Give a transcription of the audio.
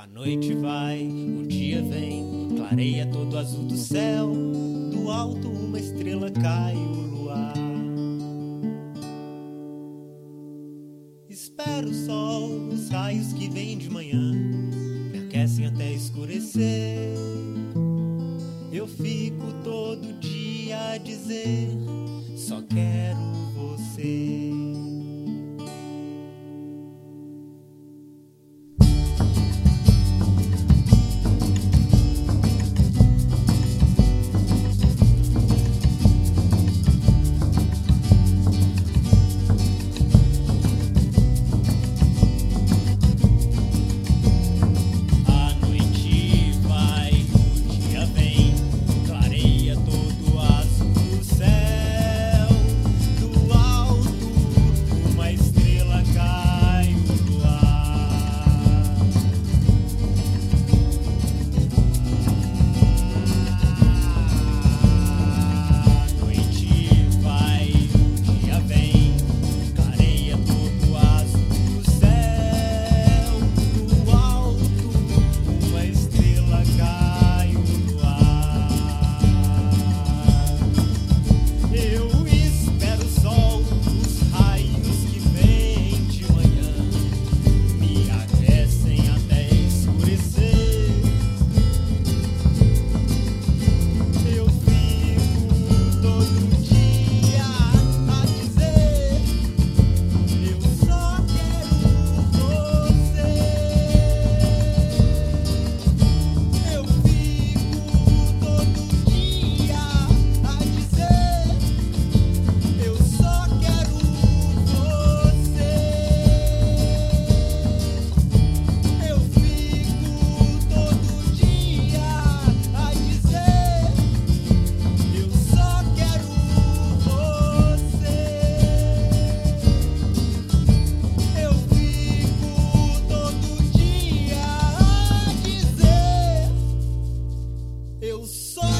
A noite vai, o dia vem, clareia todo o azul do céu. Do alto uma estrela cai, o luar. Espero o sol, os raios que vêm de manhã me aquecem até escurecer. Eu fico todo dia a dizer: só quero. Sou